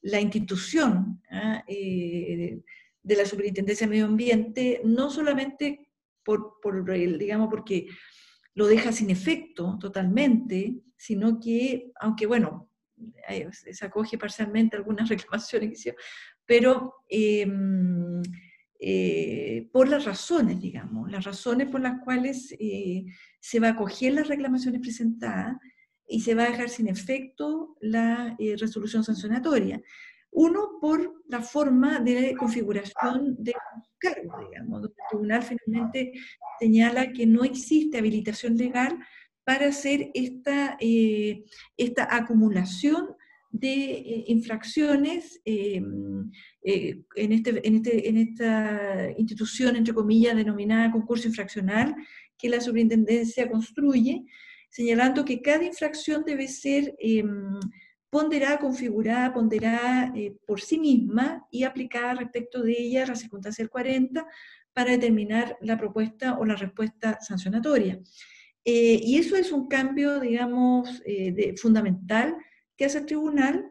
[SPEAKER 3] la institución ¿ah? eh, de la Superintendencia de Medio Ambiente, no solamente por, digamos, porque lo deja sin efecto totalmente, sino que, aunque bueno, se acoge parcialmente algunas reclamaciones, pero em, eh, por las razones, digamos, las razones por las cuales eh, se va a acoger las reclamaciones presentadas y se va a dejar sin efecto la eh, resolución sancionatoria. Uno, por la forma de configuración de cargos, digamos, el tribunal finalmente señala que no existe habilitación legal para hacer esta, esta acumulación de eh, infracciones em, eh, en, este, en, este, en, esta institución, entre comillas, denominada concurso infraccional, que la superintendencia construye, señalando que cada infracción debe ser em, ponderada, configurada, ponderada eh, por sí misma y aplicada respecto de ella la circunstancia del 40 para determinar la propuesta o la respuesta sancionatoria. y eso es un cambio, digamos, de, fundamental que hace el tribunal,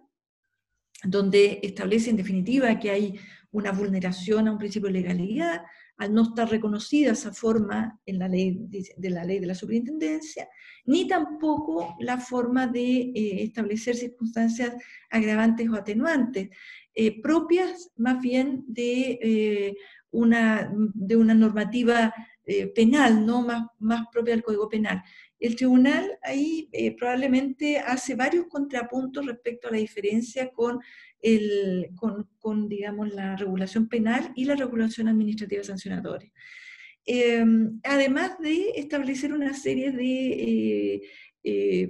[SPEAKER 3] donde establece en definitiva que hay una vulneración a un principio de legalidad, al no estar reconocida esa forma en la ley de, la ley de la superintendencia, ni tampoco la forma de eh, establecer circunstancias agravantes o atenuantes, eh, propias más bien de, eh, una, de una normativa penal, no más, más propia del Código Penal. El tribunal ahí eh, probablemente hace varios contrapuntos respecto a la diferencia con, el, con, digamos, la regulación penal y la regulación administrativa sancionatoria. Em, además de establecer una serie de eh,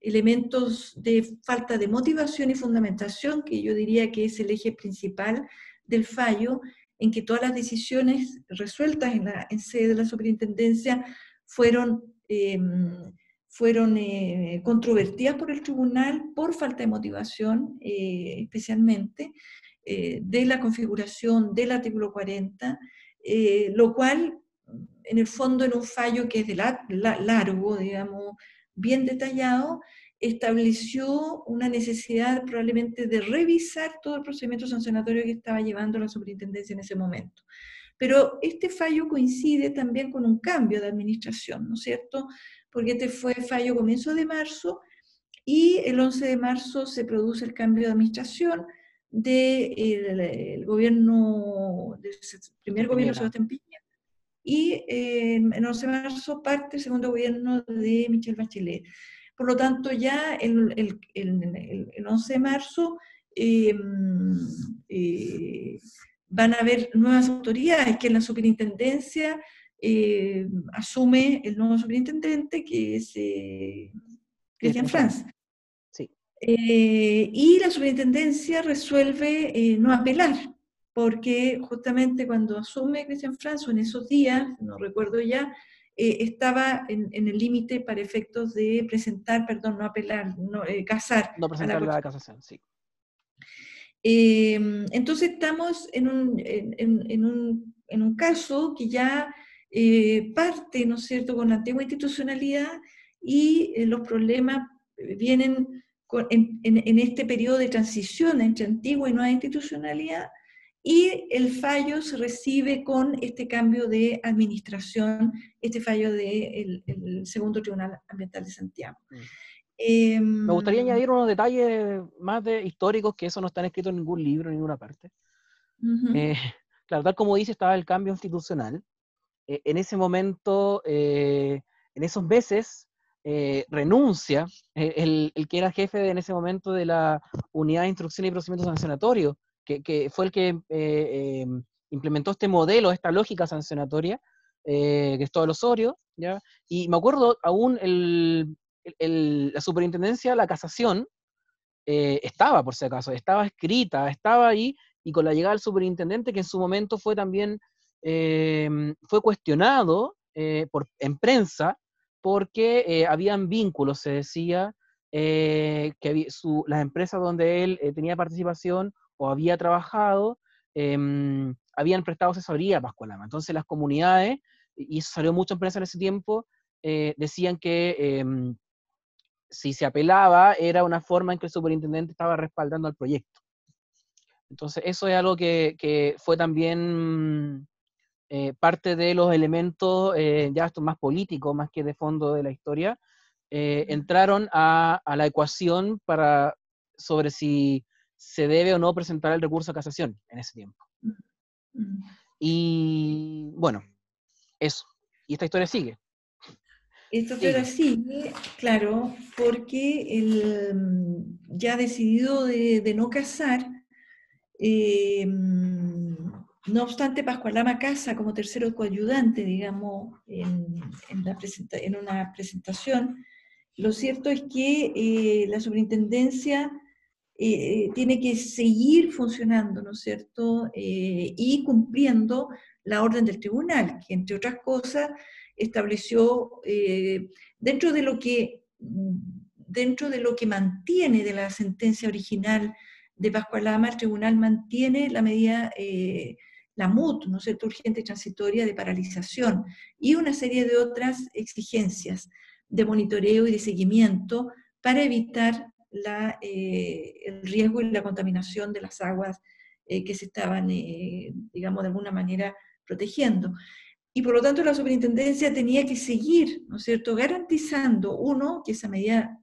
[SPEAKER 3] elementos de falta de motivación y fundamentación, que yo diría que es el eje principal del fallo, en que todas las decisiones resueltas en, la, en sede de la superintendencia fueron, em, fueron eh, controvertidas por el tribunal por falta de motivación, eh, especialmente, eh, de la configuración del artículo 40, lo cual, en el fondo, en un fallo que es de largo, digamos, bien detallado, estableció una necesidad probablemente de revisar todo el procedimiento sancionatorio que estaba llevando la superintendencia en ese momento. Pero este fallo coincide también con un cambio de administración, ¿no es cierto? Porque este fue fallo comienzo de marzo y el 11 de marzo se produce el cambio de administración del gobierno, del primer gobierno de Sebastián Piñera, y eh, el 11 de marzo parte el segundo gobierno de Michelle Bachelet. Por lo tanto, ya el, el, el, 11 de marzo em, eh, van a haber nuevas autoridades que en la superintendencia eh, asume el nuevo superintendente, que es eh, Cristian Franz. Sí. y la superintendencia resuelve no apelar, porque justamente cuando asume Cristian Franz, o en esos días, no recuerdo ya, eh, estaba en, el límite para efectos de presentar, perdón, no apelar, no, eh, casar.
[SPEAKER 2] No presentar la, casación, sí.
[SPEAKER 3] Em, entonces estamos en un, en, un, en un, caso que ya eh, parte, ¿no es cierto?, con la antigua institucionalidad y los problemas vienen en, este periodo de transición entre antigua y nueva institucionalidad y el fallo se recibe con este cambio de administración, este fallo del segundo Tribunal Ambiental de Santiago. Mm.
[SPEAKER 2] Em, Me gustaría añadir unos detalles más de históricos que eso no está escrito en ningún libro, en ninguna parte. Eh, claro, tal como dice, estaba el cambio institucional. Eh, en ese momento, eh, en esos meses, renuncia el, el, que era jefe en ese momento de la Unidad de Instrucción y Procedimientos Sancionatorios, que, fue el que eh, em, implementó este modelo, esta lógica sancionatoria, eh, que es todo el Osorio, ¿ya? Y me acuerdo aún el, la superintendencia, la casación, eh, estaba, por si acaso, estaba escrita, estaba ahí, y con la llegada del superintendente, que en su momento fue también, em, fue cuestionado por, en prensa, porque habían vínculos, se decía, que las empresas donde él tenía participación o había trabajado, em, habían prestado asesoría a Pascualama. Entonces las comunidades, y eso salió mucho en prensa en ese tiempo, eh, decían que em, si se apelaba era una forma en que el superintendente estaba respaldando al proyecto. Entonces eso es algo que, fue también eh, parte de los elementos, eh, ya esto más político, más que de fondo de la historia, entraron a, a, la ecuación para sobre si se debe o no presentar el recurso a casación en ese tiempo. Y bueno, eso. Y esta historia sigue.
[SPEAKER 3] Esta historia sigue, claro, porque él ya ha decidido de, no casar. Eh, mm, no obstante, Pascualama casa como tercero coayudante, digamos, en, la en una presentación. Lo cierto es que eh, la superintendencia eh, tiene que seguir funcionando, ¿no es cierto? Eh, y cumpliendo la orden del tribunal, que entre otras cosas estableció eh, dentro de lo que dentro de lo que mantiene de la sentencia original de Pascualama, el tribunal mantiene la medida, la MUT, ¿no es cierto?, urgente transitoria de paralización y una serie de otras exigencias de monitoreo y de seguimiento para evitar eh, el riesgo y la contaminación de las aguas eh, que se estaban, eh, digamos, de alguna manera protegiendo. Y por lo tanto la superintendencia tenía que seguir, ¿no es cierto?, garantizando, uno, que esa medida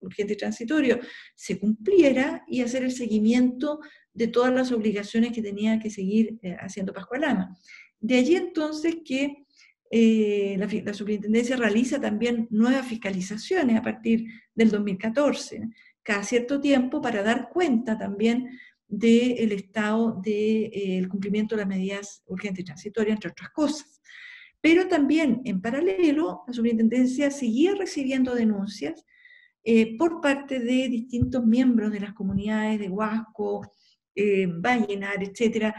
[SPEAKER 3] urgente y transitorio se cumpliera y hacer el seguimiento de todas las obligaciones que tenía que seguir haciendo Pascualama. De allí entonces que eh, la, superintendencia realiza también nuevas fiscalizaciones a partir del 2014, cada cierto tiempo, para dar cuenta también del estado del eh, cumplimiento de las medidas urgentes y transitorias, entre otras cosas. Pero también, en paralelo, la superintendencia seguía recibiendo denuncias eh, por parte de distintos miembros de las comunidades de Huasco, eh, Vallenar, etcétera,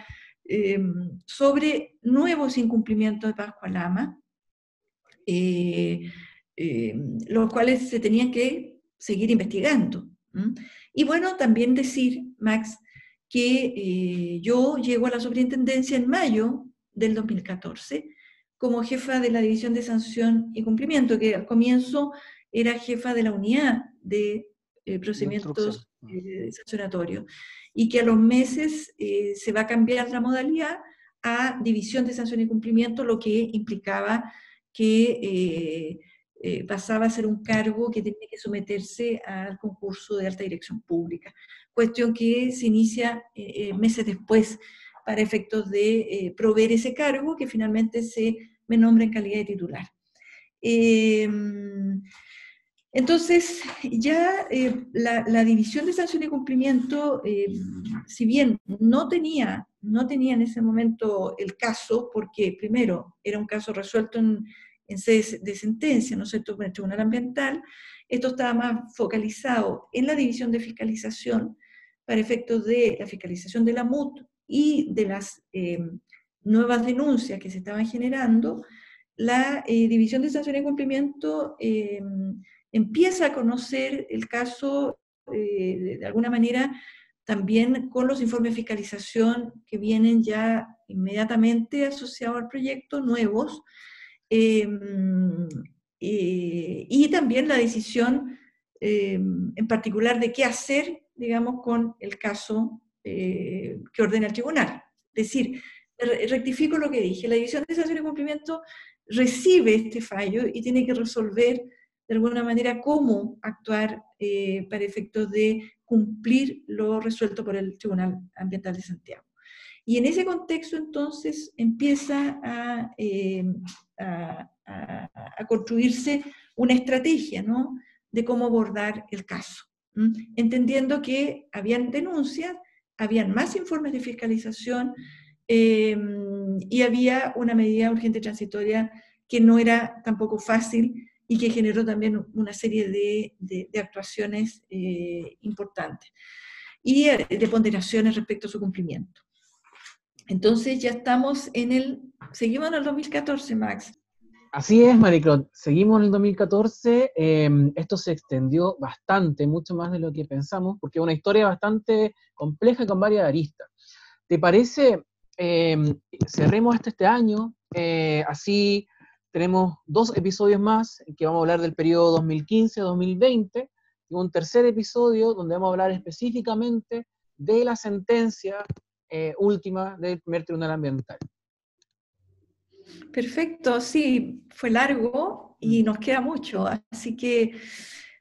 [SPEAKER 3] em, sobre nuevos incumplimientos de Pascua Lama, eh, em, los cuales se tenían que seguir investigando. Y bueno, también decir, Max, que eh, yo llego a la superintendencia en mayo del 2014 como jefa de la División de Sanción y Cumplimiento, que al comienzo era jefa de la unidad de eh, procedimientos eh, sancionatorios, y que a los meses se va a cambiar la modalidad a División de Sanción y Cumplimiento, lo que implicaba que pasaba a ser un cargo que tenía que someterse al concurso de alta dirección pública cuestión que se inicia eh, eh, meses después para efectos de eh, proveer ese cargo que finalmente se me nombra en calidad de titular. Em, entonces, ya la, división de sanción y cumplimiento, em, si bien no tenía, no tenía en ese momento el caso, porque primero era un caso resuelto en, en sede de sentencia, ¿no es cierto?, con el Tribunal Ambiental, esto estaba más focalizado en la división de fiscalización, para efectos de la fiscalización de la MUT y de las eh, nuevas denuncias que se estaban generando, la eh, División de Sanción y Cumplimiento eh, empieza a conocer el caso de, alguna manera también con los informes de fiscalización que vienen ya inmediatamente asociados al proyecto, nuevos, y también la decisión en particular de qué hacer digamos, con el caso eh, que ordena el tribunal. Es decir, rectifico lo que dije, la División de Sanción y Cumplimiento recibe este fallo y tiene que resolver de alguna manera cómo actuar eh, para efectos de cumplir lo resuelto por el Tribunal Ambiental de Santiago. Y en ese contexto entonces empieza a, eh, a, a construirse una estrategia ¿no? de cómo abordar el caso entendiendo que habían denuncias, habían más informes de fiscalización em, y había una medida urgente transitoria que no era tampoco fácil y que generó también una serie de, actuaciones eh, importantes y eh, de ponderaciones respecto a su cumplimiento. Entonces ya estamos en el, seguimos en el 2014, Max.
[SPEAKER 2] Así es, Mariclot. Seguimos en el 2014. Em, esto se extendió bastante, mucho más de lo que pensamos, porque es una historia bastante compleja con varias aristas. ¿Te parece? Em, cerremos este, este año. Eh, así tenemos dos episodios más en que vamos a hablar del periodo 2015-2020 y un tercer episodio donde vamos a hablar específicamente de la sentencia eh, última del primer tribunal ambiental.
[SPEAKER 3] Perfecto, sí, fue largo y mm. nos queda mucho, así que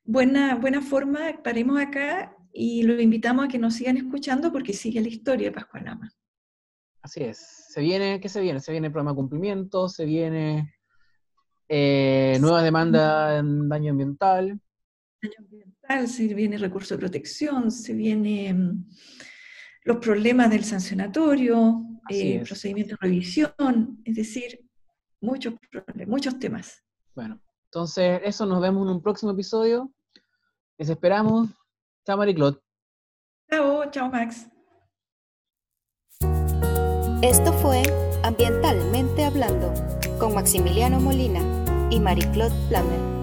[SPEAKER 3] buena, buena forma, paremos acá y lo invitamos a que nos sigan escuchando porque sigue la historia de Pascualama.
[SPEAKER 2] Así es, se viene, ¿qué se viene? Se viene el programa de cumplimiento, se viene eh, nueva demanda en daño ambiental.
[SPEAKER 3] Daño ambiental, se viene recurso de protección, se vienen mm, los problemas del sancionatorio, eh, procedimiento de revisión, es decir, muchos muchos temas.
[SPEAKER 2] Bueno, entonces eso nos vemos en un próximo episodio. Les esperamos. Chao, Mariclot.
[SPEAKER 3] Chao, chao, Max.
[SPEAKER 1] Esto fue Ambientalmente Hablando con Maximiliano Molina y Mariclot Plamer.